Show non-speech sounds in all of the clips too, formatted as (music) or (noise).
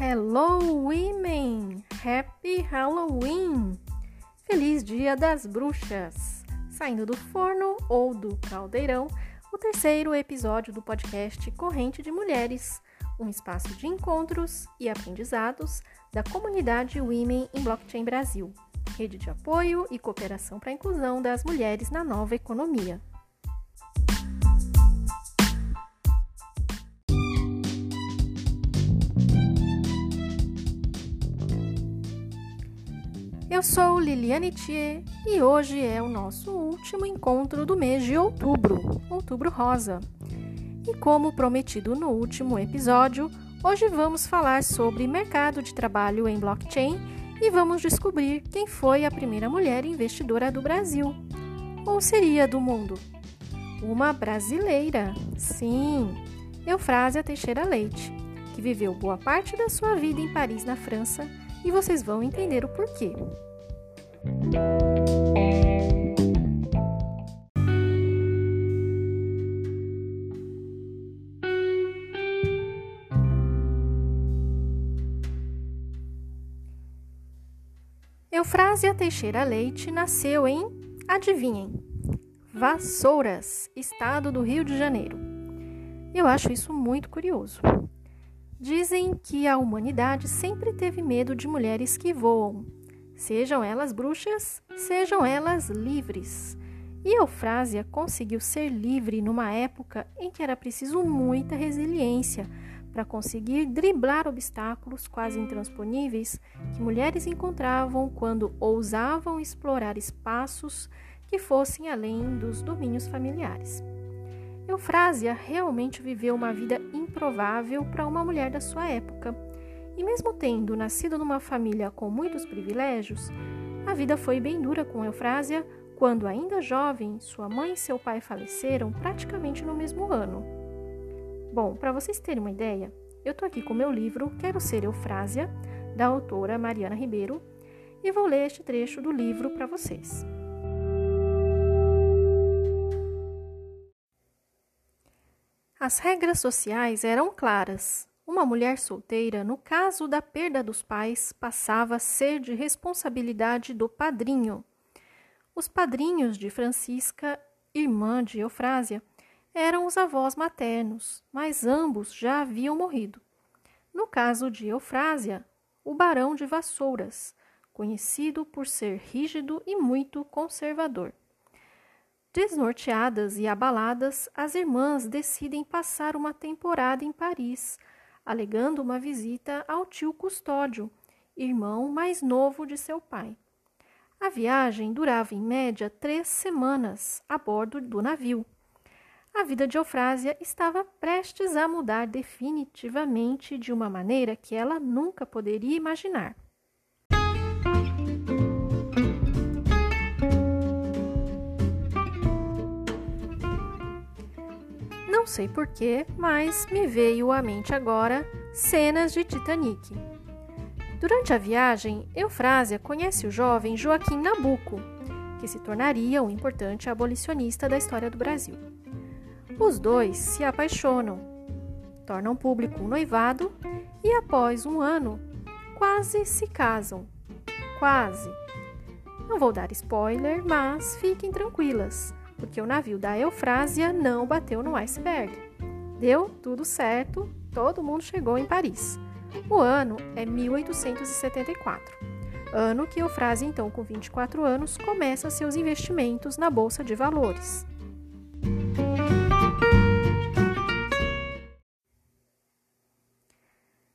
Hello, women! Happy Halloween! Feliz Dia das Bruxas! Saindo do forno ou do caldeirão, o terceiro episódio do podcast Corrente de Mulheres, um espaço de encontros e aprendizados da comunidade Women em Blockchain Brasil, rede de apoio e cooperação para a inclusão das mulheres na nova economia. Eu sou Liliane Thier e hoje é o nosso último encontro do mês de outubro, Outubro Rosa. E como prometido no último episódio, hoje vamos falar sobre mercado de trabalho em blockchain e vamos descobrir quem foi a primeira mulher investidora do Brasil. Ou seria do mundo? Uma brasileira, sim, Eufrásia Teixeira Leite, que viveu boa parte da sua vida em Paris, na França, e vocês vão entender o porquê. Eufrásia Teixeira Leite nasceu em, adivinhem, Vassouras, estado do Rio de Janeiro. Eu acho isso muito curioso. Dizem que a humanidade sempre teve medo de mulheres que voam, sejam elas bruxas, sejam elas livres. E Eufrásia conseguiu ser livre numa época em que era preciso muita resiliência para conseguir driblar obstáculos quase intransponíveis que mulheres encontravam quando ousavam explorar espaços que fossem além dos domínios familiares. Eufrásia realmente viveu uma vida improvável para uma mulher da sua época e mesmo tendo nascido numa família com muitos privilégios, a vida foi bem dura com Eufrásia quando, ainda jovem, sua mãe e seu pai faleceram praticamente no mesmo ano. Bom, para vocês terem uma ideia, eu estou aqui com meu livro Quero Ser Eufrásia, da autora Mariana Ribeiro, e vou ler este trecho do livro para vocês. As regras sociais eram claras. Uma mulher solteira, no caso da perda dos pais, passava a ser de responsabilidade do padrinho. Os padrinhos de Francisca, irmã de Eufrásia, eram os avós maternos, mas ambos já haviam morrido. No caso de Eufrásia, o barão de Vassouras, conhecido por ser rígido e muito conservador. Desnorteadas e abaladas, as irmãs decidem passar uma temporada em Paris alegando uma visita ao tio Custódio, irmão mais novo de seu pai. A viagem durava em média três semanas a bordo do navio. A vida de Eufrásia estava prestes a mudar definitivamente de uma maneira que ela nunca poderia imaginar. Sei porquê, mas me veio à mente agora cenas de Titanic. Durante a viagem, Eufrásia conhece o jovem Joaquim Nabuco, que se tornaria um importante abolicionista da história do Brasil. Os dois se apaixonam, tornam público um noivado e, após um ano, quase se casam. Quase. Não vou dar spoiler, mas fiquem tranquilas porque o navio da Eufrásia não bateu no iceberg. Deu tudo certo, todo mundo chegou em Paris. O ano é 1874, ano que Eufrásia, então com 24 anos, começa seus investimentos na Bolsa de Valores.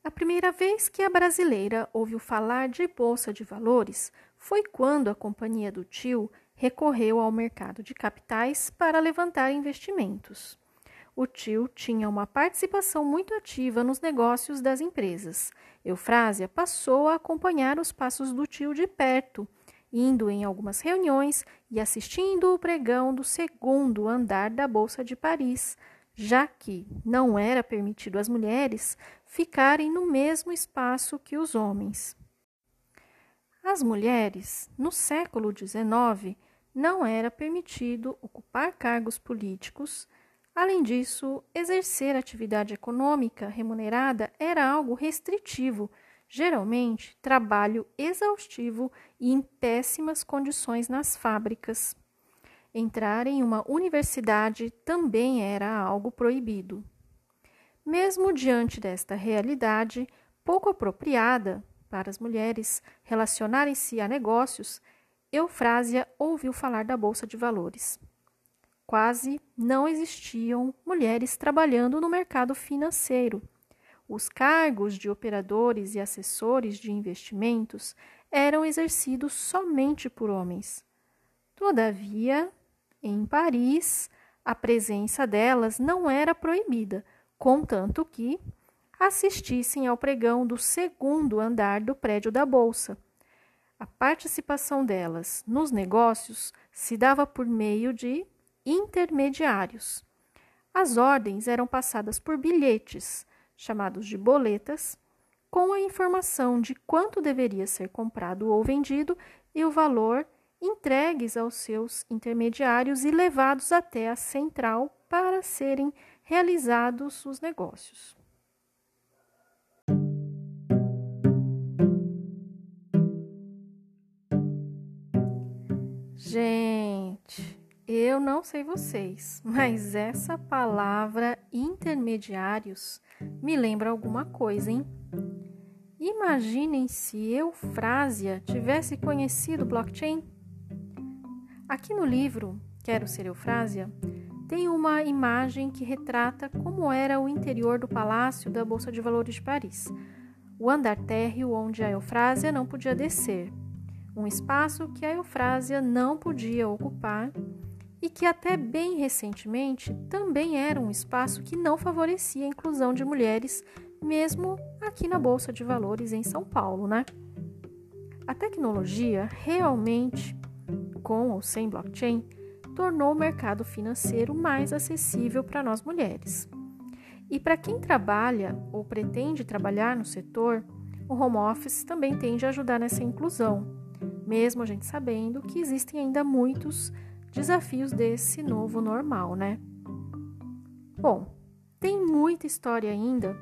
A primeira vez que a brasileira ouviu falar de Bolsa de Valores foi quando a companhia do tio recorreu ao mercado de capitais para levantar investimentos. O tio tinha uma participação muito ativa nos negócios das empresas. Eufrásia passou a acompanhar os passos do tio de perto, indo em algumas reuniões e assistindo o pregão do segundo andar da Bolsa de Paris, já que não era permitido às mulheres ficarem no mesmo espaço que os homens. As mulheres, no século XIX, não era permitido ocupar cargos políticos, Além disso, exercer atividade econômica remunerada era algo restritivo, geralmente trabalho exaustivo e em péssimas condições nas fábricas. Entrar em uma universidade também era algo proibido. Mesmo diante desta realidade pouco apropriada para as mulheres relacionarem-se a negócios, Eufrásia ouviu falar da bolsa de valores. Quase não existiam mulheres trabalhando no mercado financeiro. Os cargos de operadores e assessores de investimentos eram exercidos somente por homens. Todavia, em Paris, a presença delas não era proibida, contanto que assistissem ao pregão do segundo andar do prédio da Bolsa. A participação delas nos negócios se dava por meio de intermediários. As ordens eram passadas por bilhetes, chamados de boletas, com a informação de quanto deveria ser comprado ou vendido e o valor entregues aos seus intermediários e levados até a central para serem realizados os negócios. Gente, eu não sei vocês, mas essa palavra intermediários me lembra alguma coisa, hein? Imaginem se Eufrásia tivesse conhecido blockchain. Aqui no livro Quero Ser Eufrásia, tem uma imagem que retrata como era o interior do palácio da Bolsa de Valores de Paris, o andar térreo onde a Eufrásia não podia descer, um espaço que a Eufrásia não podia ocupar e que até bem recentemente também era um espaço que não favorecia a inclusão de mulheres, mesmo aqui na Bolsa de Valores em São Paulo, né? A tecnologia realmente, com ou sem blockchain, tornou o mercado financeiro mais acessível para nós mulheres. E para quem trabalha ou pretende trabalhar no setor, o home office também tende a ajudar nessa inclusão, mesmo a gente sabendo que existem ainda muitos desafios desse novo normal, né? Bom, tem muita história ainda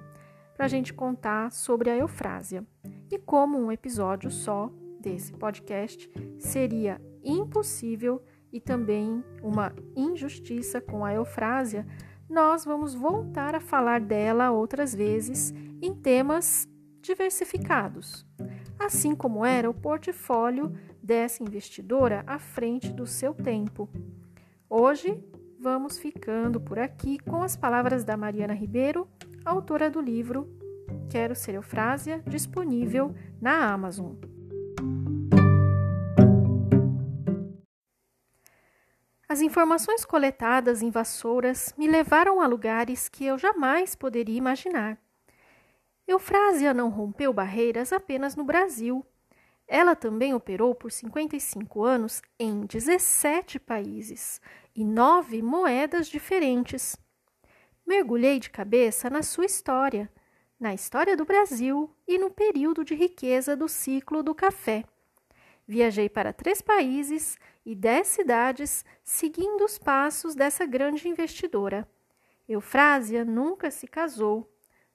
para a gente contar sobre a eufrásia e como um episódio só desse podcast seria impossível e também uma injustiça com a eufrásia, nós vamos voltar a falar dela outras vezes em temas diversificados, assim como era o portfólio dessa investidora à frente do seu tempo. Hoje vamos ficando por aqui com as palavras da Mariana Ribeiro, autora do livro Quero Ser Eufrásia, disponível na Amazon. As informações coletadas em Vassouras me levaram a lugares que eu jamais poderia imaginar. Eufrásia não rompeu barreiras apenas no Brasil. Ela também operou por 55 anos em 17 países e nove moedas diferentes. Mergulhei de cabeça na sua história, na história do Brasil e no período de riqueza do ciclo do café. Viajei para três países e dez cidades seguindo os passos dessa grande investidora. Eufrásia nunca se casou,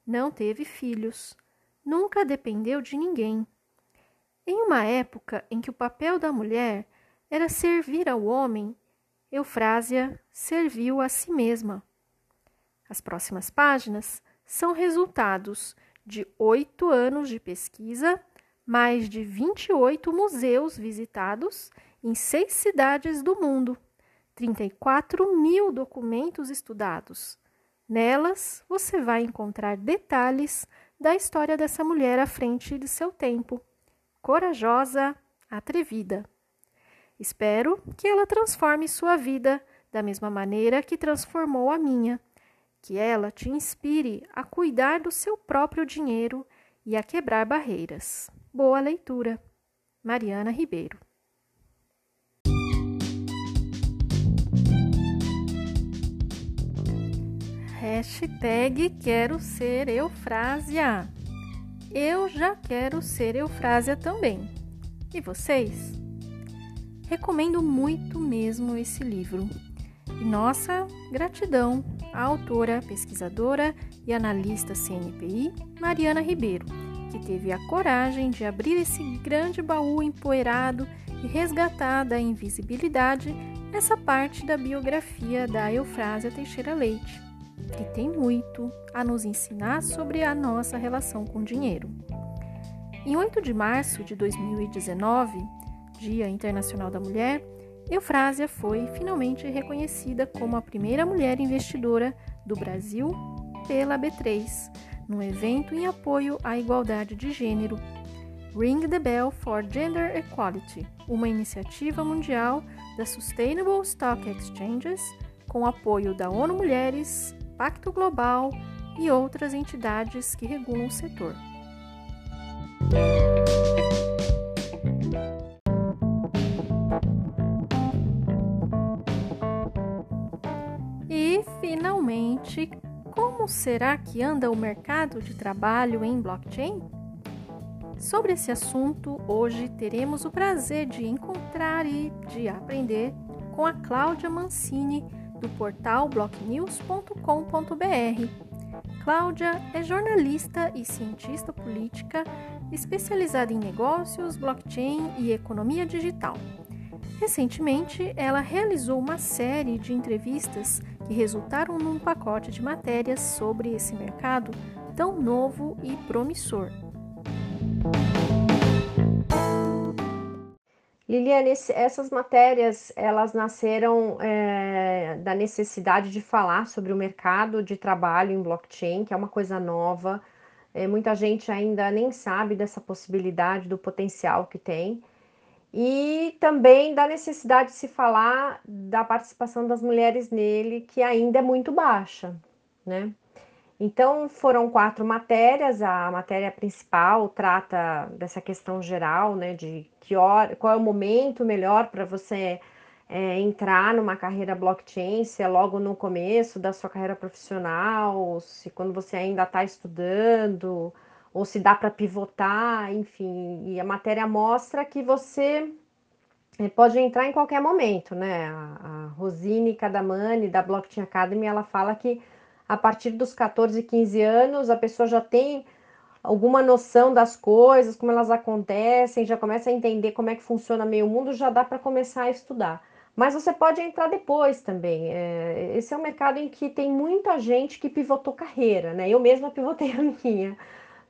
não teve filhos, nunca dependeu de ninguém. Em uma época em que o papel da mulher era servir ao homem, Eufrásia serviu a si mesma. As próximas páginas são resultados de oito anos de pesquisa, mais de 28 museus visitados em seis cidades do mundo, 34 mil documentos estudados. Nelas você vai encontrar detalhes da história dessa mulher à frente de seu tempo corajosa, atrevida. Espero que ela transforme sua vida da mesma maneira que transformou a minha, que ela te inspire a cuidar do seu próprio dinheiro e a quebrar barreiras. Boa leitura. Mariana Ribeiro. Hashtag quero ser Eufrásia. Eu já quero ser Eufrásia também. E vocês? Recomendo muito mesmo esse livro. E nossa gratidão à autora, pesquisadora e analista CNPI, Mariana Ribeiro, que teve a coragem de abrir esse grande baú empoeirado e resgatar da invisibilidade essa parte da biografia da Eufrásia Teixeira Leite, que tem muito a nos ensinar sobre a nossa relação com o dinheiro. Em 8 de março de 2019, Dia Internacional da Mulher, Eufrásia foi finalmente reconhecida como a primeira mulher investidora do Brasil pela B3, num evento em apoio à igualdade de gênero, Ring the Bell for Gender Equality, uma iniciativa mundial da Sustainable Stock Exchanges com apoio da ONU Mulheres, Pacto Global e outras entidades que regulam o setor. E, finalmente, como será que anda o mercado de trabalho em blockchain? Sobre esse assunto, hoje teremos o prazer de encontrar e de aprender com a Cláudia Mancini, do portal blocknews.com.br Cláudia é jornalista e cientista política especializada em negócios, blockchain e economia digital. Recentemente, ela realizou uma série de entrevistas que resultaram num pacote de matérias sobre esse mercado tão novo e promissor. Liliane, essas matérias elas nasceram é, da necessidade de falar sobre o mercado de trabalho em blockchain, que é uma coisa nova. É, muita gente ainda nem sabe dessa possibilidade, do potencial que tem. E também da necessidade de se falar da participação das mulheres nele, que ainda é muito baixa, né? Então, foram quatro matérias. A matéria principal trata dessa questão geral, né, de que hora, qual é o momento melhor para você é, entrar numa carreira blockchain, se é logo no começo da sua carreira profissional, se quando você ainda está estudando, ou se dá para pivotar, enfim. E a matéria mostra que você é, pode entrar em qualquer momento, né? A, a Rosine Cadamani, da Blockchain Academy, ela fala que a partir dos 14, 15 anos, a pessoa já tem alguma noção das coisas, como elas acontecem, já começa a entender como é que funciona meio mundo, já dá para começar a estudar. Mas você pode entrar depois também. É, esse é um mercado em que tem muita gente que pivotou carreira, né? Eu mesma pivotei (laughs) a minha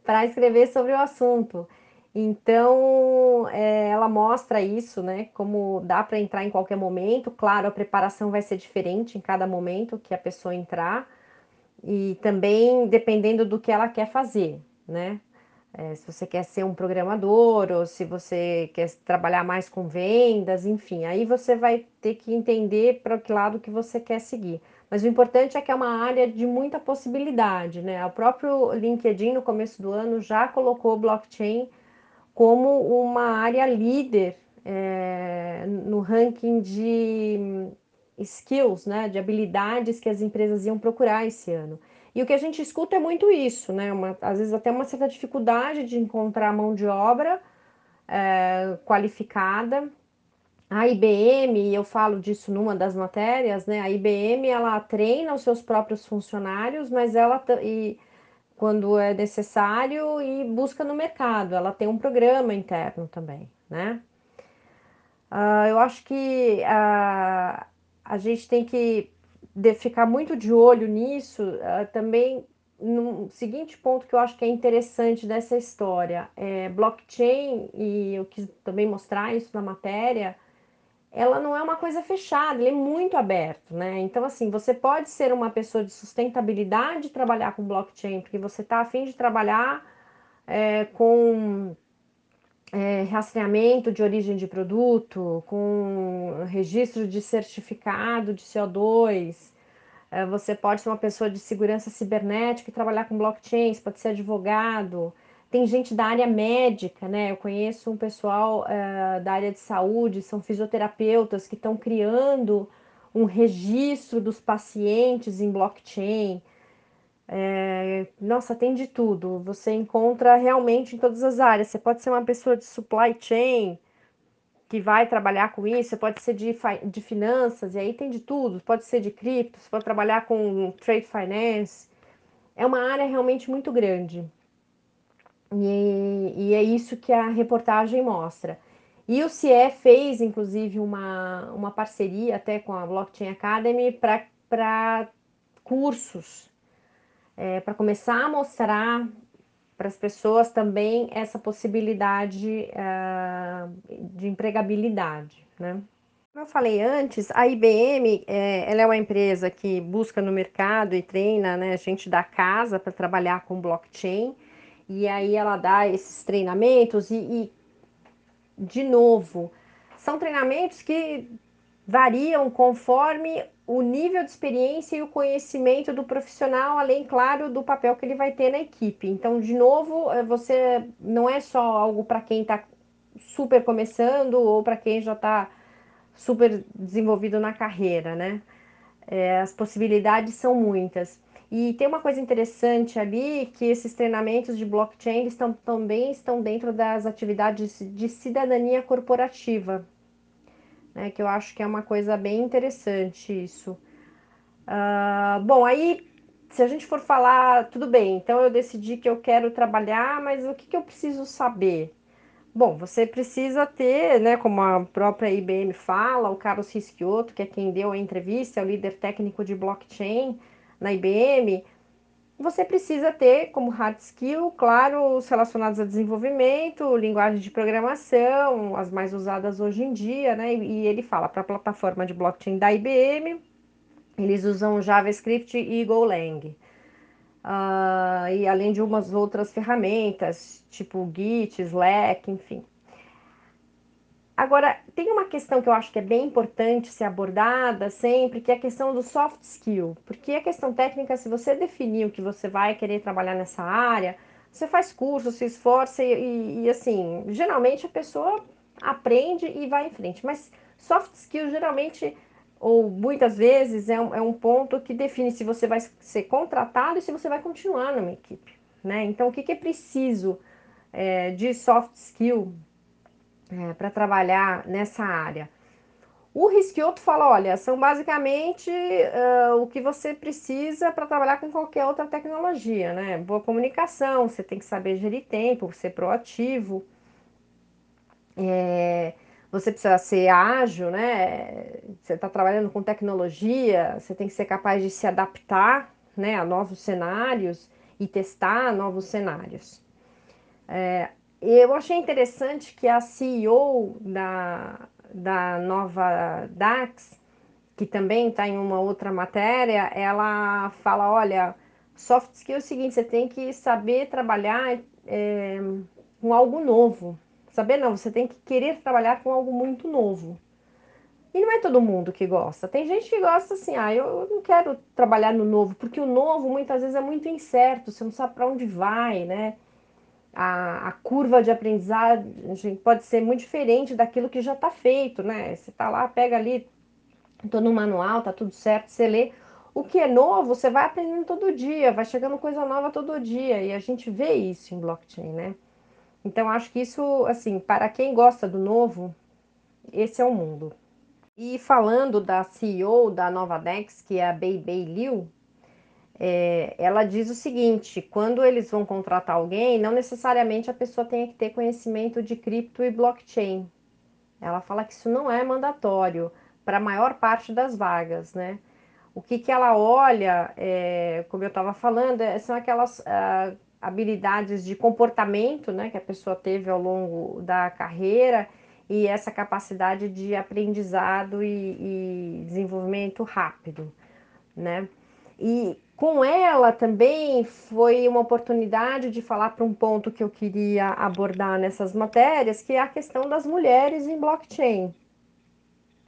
para escrever sobre o assunto. Então, é, ela mostra isso, né? Como dá para entrar em qualquer momento. Claro, a preparação vai ser diferente em cada momento que a pessoa entrar e também dependendo do que ela quer fazer, né? É, se você quer ser um programador ou se você quer trabalhar mais com vendas, enfim, aí você vai ter que entender para que lado que você quer seguir. Mas o importante é que é uma área de muita possibilidade, né? O próprio LinkedIn no começo do ano já colocou blockchain como uma área líder é, no ranking de skills, né, de habilidades que as empresas iam procurar esse ano. E o que a gente escuta é muito isso, né? Uma, às vezes até uma certa dificuldade de encontrar mão de obra é, qualificada. A IBM, eu falo disso numa das matérias, né? A IBM ela treina os seus próprios funcionários, mas ela e quando é necessário e busca no mercado. Ela tem um programa interno também, né? Uh, eu acho que uh, a gente tem que de ficar muito de olho nisso uh, também no seguinte ponto que eu acho que é interessante dessa história é blockchain e eu quis também mostrar isso na matéria ela não é uma coisa fechada, ele é muito aberto, né? Então, assim, você pode ser uma pessoa de sustentabilidade trabalhar com blockchain, porque você está afim de trabalhar é, com é, rastreamento de origem de produto, com registro de certificado de CO2. É, você pode ser uma pessoa de segurança cibernética e trabalhar com blockchain, você pode ser advogado. Tem gente da área médica, né? Eu conheço um pessoal é, da área de saúde, são fisioterapeutas que estão criando um registro dos pacientes em blockchain. É, nossa, tem de tudo. Você encontra realmente em todas as áreas. Você pode ser uma pessoa de supply chain, que vai trabalhar com isso, você pode ser de, de finanças, e aí tem de tudo, pode ser de cripto, você pode trabalhar com trade finance. É uma área realmente muito grande. E, e é isso que a reportagem mostra. E o CIE fez, inclusive, uma, uma parceria até com a Blockchain Academy para cursos, é, para começar a mostrar para as pessoas também essa possibilidade uh, de empregabilidade, né? Como eu falei antes, a IBM é, ela é uma empresa que busca no mercado e treina né, gente da casa para trabalhar com blockchain, e aí ela dá esses treinamentos e, e de novo, são treinamentos que variam conforme o nível de experiência e o conhecimento do profissional, além, claro, do papel que ele vai ter na equipe. Então, de novo, eh, você não é só algo para quem está super começando ou para quem já está super desenvolvido na carreira, né? É, as possibilidades são muitas. E tem uma coisa interessante ali, que esses treinamentos de blockchain estão, também estão dentro das atividades de cidadania corporativa, né, que eu acho que é uma coisa bem interessante isso. Uh, bom, aí se a gente for falar, tudo bem, então eu decidi que eu quero trabalhar, mas o que, que eu preciso saber? Bom, você precisa ter, né, como a própria IBM fala, o Carlos Rischiotto, que é quem deu a entrevista, é o líder técnico de blockchain na IBM, você precisa ter como hard skill, claro, os relacionados a desenvolvimento, linguagem de programação, as mais usadas hoje em dia, né? E ele fala para a plataforma de blockchain da IBM, eles usam JavaScript e Golang. Uh, e além de umas outras ferramentas, tipo Git, Slack, enfim. Agora, tem uma questão que eu acho que é bem importante ser abordada sempre, que é a questão do soft skill. Porque a questão técnica, se você definir o que você vai querer trabalhar nessa área, você faz curso, se esforça e, e, e assim, geralmente a pessoa aprende e vai em frente. Mas soft skill geralmente, ou muitas vezes, é um, é um ponto que define se você vai ser contratado e se você vai continuar numa equipe. Né? Então, o que, que é preciso é, de soft skill é, para trabalhar nessa área. O Risquioto fala, olha, são basicamente uh, o que você precisa para trabalhar com qualquer outra tecnologia, né? Boa comunicação, você tem que saber gerir tempo, ser proativo, é, você precisa ser ágil, né? Você está trabalhando com tecnologia, você tem que ser capaz de se adaptar né, a novos cenários e testar novos cenários. É, eu achei interessante que a CEO da, da nova DAX, que também está em uma outra matéria, ela fala: olha, soft skill é o seguinte, você tem que saber trabalhar é, com algo novo. Saber não, você tem que querer trabalhar com algo muito novo. E não é todo mundo que gosta. Tem gente que gosta assim, ah, eu não quero trabalhar no novo, porque o novo muitas vezes é muito incerto, você não sabe para onde vai, né? A, a curva de aprendizagem pode ser muito diferente daquilo que já está feito, né? Você está lá, pega ali, estou no manual, tá tudo certo, você lê. O que é novo, você vai aprendendo todo dia, vai chegando coisa nova todo dia, e a gente vê isso em blockchain, né? Então, acho que isso, assim, para quem gosta do novo, esse é o mundo. E falando da CEO da Nova Dex, que é a Bei Bei Liu, é, ela diz o seguinte: quando eles vão contratar alguém, não necessariamente a pessoa tenha que ter conhecimento de cripto e blockchain. Ela fala que isso não é mandatório para a maior parte das vagas, né? O que, que ela olha, é, como eu estava falando, é, são aquelas uh, habilidades de comportamento né, que a pessoa teve ao longo da carreira e essa capacidade de aprendizado e, e desenvolvimento rápido, né? E com ela também foi uma oportunidade de falar para um ponto que eu queria abordar nessas matérias, que é a questão das mulheres em blockchain.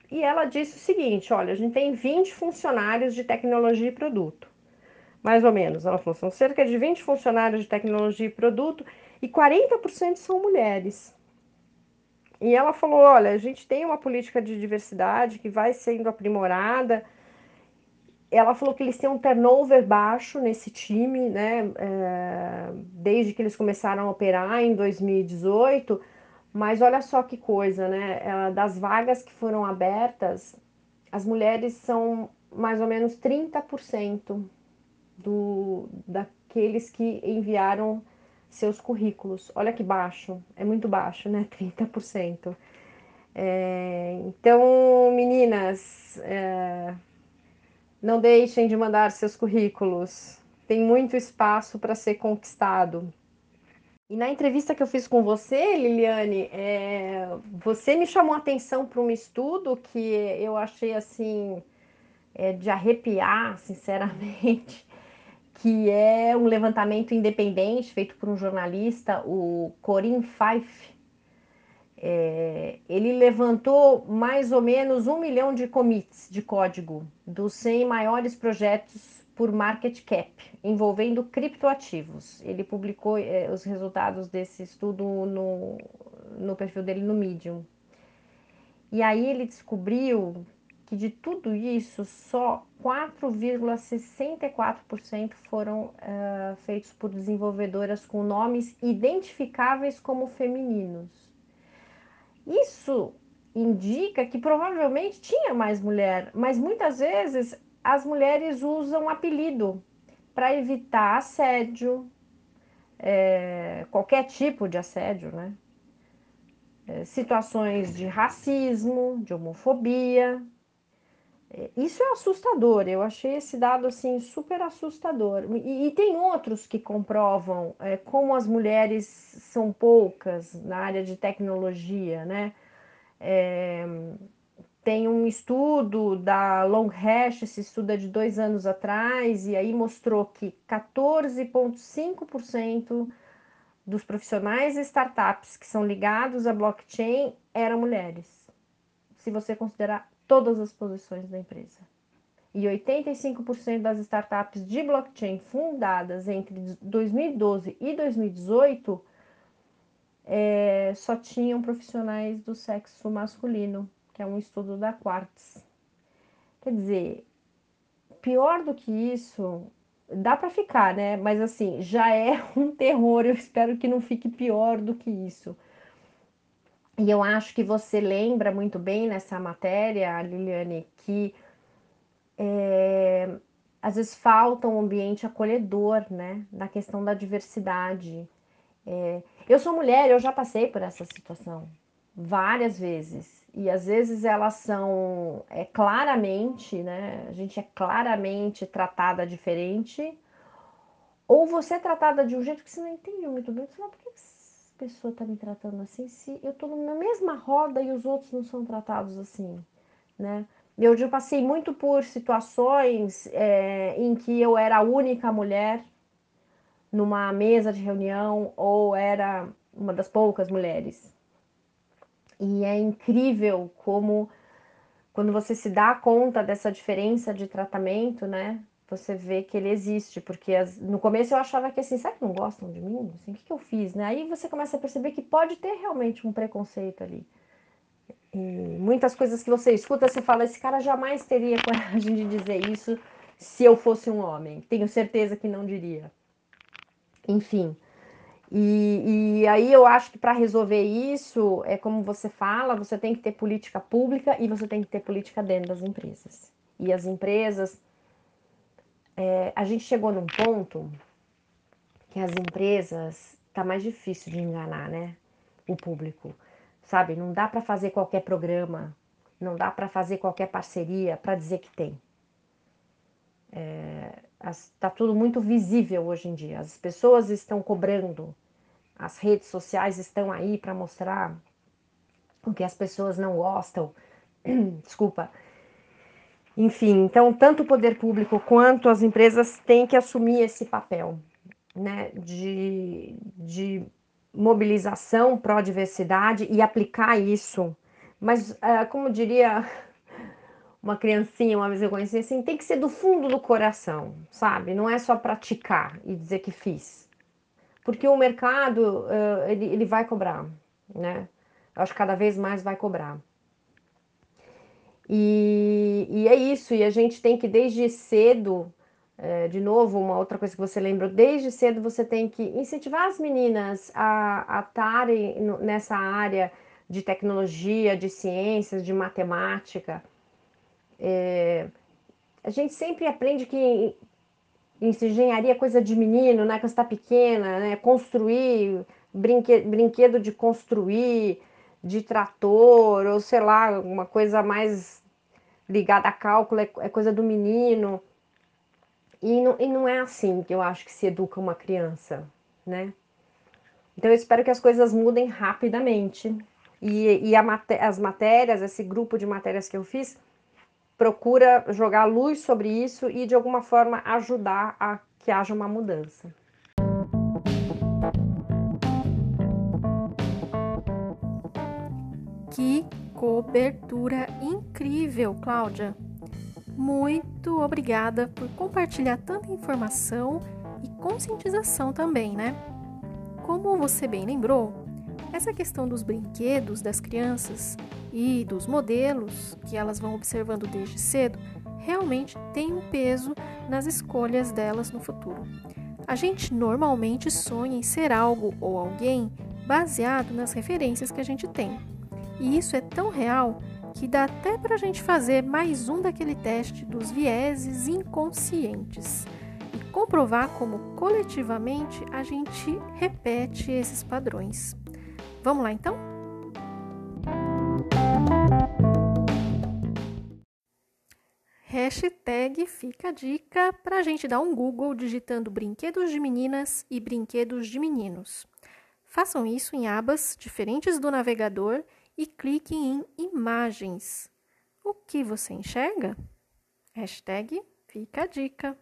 E ela disse o seguinte: olha, a gente tem 20 funcionários de tecnologia e produto. Mais ou menos. Ela falou: são cerca de 20 funcionários de tecnologia e produto e 40% são mulheres. E ela falou: olha, a gente tem uma política de diversidade que vai sendo aprimorada ela falou que eles têm um turnover baixo nesse time, né? É, desde que eles começaram a operar em 2018, Mas olha só que coisa, né? Das vagas que foram abertas, as mulheres são mais ou menos 30% do, daqueles que enviaram seus currículos. Olha que baixo, é muito baixo, né? 30%. É, então, meninas, é, não deixem de mandar seus currículos. Tem muito espaço para ser conquistado. E na entrevista que eu fiz com você, Liliane, é, você me chamou a atenção para um estudo que eu achei assim é, de arrepiar, sinceramente, (laughs) que é um levantamento independente feito por um jornalista, o Corin Fife. É, ele levantou mais ou menos um milhão de commits de código dos 100 maiores projetos por market cap, envolvendo criptoativos. Ele publicou eh, os resultados desse estudo no, no perfil dele no Medium. E aí ele descobriu que de tudo isso, só 4,64% foram uh, feitos por desenvolvedoras com nomes identificáveis como femininos. Isso indica que provavelmente tinha mais mulher, mas muitas vezes as mulheres usam apelido para evitar assédio, é, qualquer tipo de assédio, né? É, situações de racismo, de homofobia. É, isso é assustador, eu achei esse dado assim super assustador. E, e tem outros que comprovam é, como as mulheres são poucas na área de tecnologia, né? É, tem um estudo da Longhash, esse estudo é de dois anos atrás, e aí mostrou que 14,5% dos profissionais e startups que são ligados à blockchain eram mulheres, se você considerar todas as posições da empresa. E 85% das startups de blockchain fundadas entre 2012 e 2018 é, só tinham profissionais do sexo masculino que é um estudo da Quartz. Quer dizer, pior do que isso, dá para ficar, né? Mas assim, já é (laughs) um terror. Eu espero que não fique pior do que isso. E eu acho que você lembra muito bem nessa matéria, Liliane, que é, às vezes falta um ambiente acolhedor, né? Na questão da diversidade. É, eu sou mulher, eu já passei por essa situação várias vezes e às vezes elas são é, claramente, né? A gente é claramente tratada diferente, ou você é tratada de um jeito que você não entende muito bem. Você fala, por que essa pessoa está me tratando assim se eu estou na mesma roda e os outros não são tratados assim, né? Eu já passei muito por situações é, em que eu era a única mulher numa mesa de reunião ou era uma das poucas mulheres e é incrível como, quando você se dá conta dessa diferença de tratamento, né? Você vê que ele existe, porque as, no começo eu achava que assim, será que não gostam de mim? Assim, o que, que eu fiz, né? Aí você começa a perceber que pode ter realmente um preconceito ali. E muitas coisas que você escuta, você fala, esse cara jamais teria (laughs) coragem de dizer isso se eu fosse um homem. Tenho certeza que não diria. Enfim. E, e aí eu acho que para resolver isso, é como você fala, você tem que ter política pública e você tem que ter política dentro das empresas. E as empresas, é, a gente chegou num ponto que as empresas tá mais difícil de enganar, né? O público, sabe? Não dá para fazer qualquer programa, não dá para fazer qualquer parceria para dizer que tem. É, Está tudo muito visível hoje em dia. As pessoas estão cobrando, as redes sociais estão aí para mostrar o que as pessoas não gostam. (clears throat) Desculpa. Enfim, então tanto o poder público quanto as empresas têm que assumir esse papel né, de, de mobilização pró-diversidade e aplicar isso. Mas, uh, como diria (laughs) uma criancinha, uma vez eu conheci assim, tem que ser do fundo do coração, sabe? Não é só praticar e dizer que fiz. Porque o mercado, uh, ele, ele vai cobrar, né? Eu acho que cada vez mais vai cobrar. E, e é isso, e a gente tem que desde cedo é, de novo, uma outra coisa que você lembrou, desde cedo você tem que incentivar as meninas a estarem nessa área de tecnologia, de ciências, de matemática. É, a gente sempre aprende que engenharia é coisa de menino, né? Quando está pequena, né? Construir, brinque, brinquedo de construir, de trator, ou sei lá, uma coisa mais ligada a cálculo, é, é coisa do menino. E não, e não é assim que eu acho que se educa uma criança, né? Então eu espero que as coisas mudem rapidamente. E, e as matérias, esse grupo de matérias que eu fiz, procura jogar luz sobre isso e de alguma forma ajudar a que haja uma mudança. Que cobertura incrível, Cláudia! Muito obrigada por compartilhar tanta informação e conscientização também, né? Como você bem lembrou, essa questão dos brinquedos das crianças e dos modelos que elas vão observando desde cedo realmente tem um peso nas escolhas delas no futuro. A gente normalmente sonha em ser algo ou alguém baseado nas referências que a gente tem. E isso é tão real que dá até para a gente fazer mais um daquele teste dos vieses inconscientes e comprovar como coletivamente a gente repete esses padrões. Vamos lá então? Hashtag fica a dica para a gente dar um Google digitando brinquedos de meninas e brinquedos de meninos. Façam isso em abas diferentes do navegador e clique em Imagens. O que você enxerga? Hashtag fica a dica.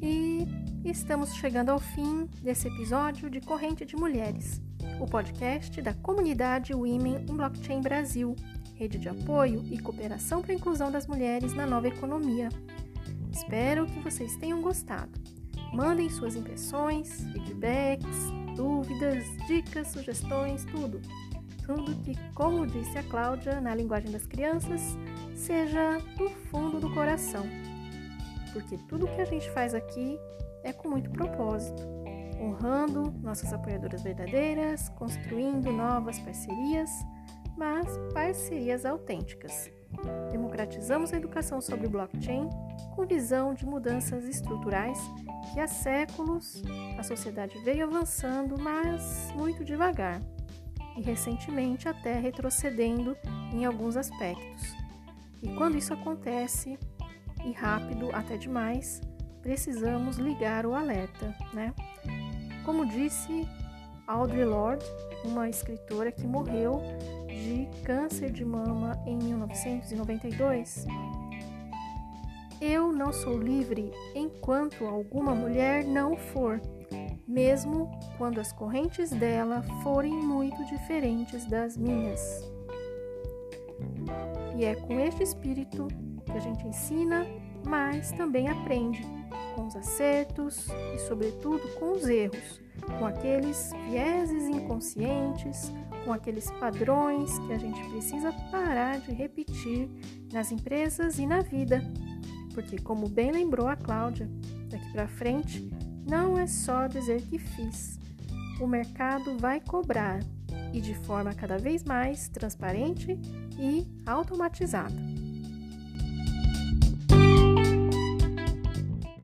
E estamos chegando ao fim desse episódio de Corrente de Mulheres, o podcast da comunidade Women in Blockchain Brasil, rede de apoio e cooperação para a inclusão das mulheres na nova economia. Espero que vocês tenham gostado. Mandem suas impressões, feedbacks, dúvidas, dicas, sugestões, tudo. Tudo que, como disse a Cláudia, na linguagem das crianças, seja do fundo do coração. Porque tudo que a gente faz aqui é com muito propósito, honrando nossas apoiadoras verdadeiras, construindo novas parcerias, mas parcerias autênticas. Democratizamos a educação sobre blockchain com visão de mudanças estruturais que há séculos a sociedade veio avançando, mas muito devagar, e recentemente até retrocedendo em alguns aspectos. E quando isso acontece, e rápido até demais, precisamos ligar o alerta, né? Como disse Audre Lorde, uma escritora que morreu de câncer de mama em 1992, eu não sou livre enquanto alguma mulher não for, mesmo quando as correntes dela forem muito diferentes das minhas. E é com este espírito que a gente ensina, mas também aprende, com os acertos e, sobretudo, com os erros, com aqueles vieses inconscientes, com aqueles padrões que a gente precisa parar de repetir nas empresas e na vida porque, como bem lembrou a Cláudia, daqui para frente não é só dizer que fiz. O mercado vai cobrar e de forma cada vez mais transparente e automatizada.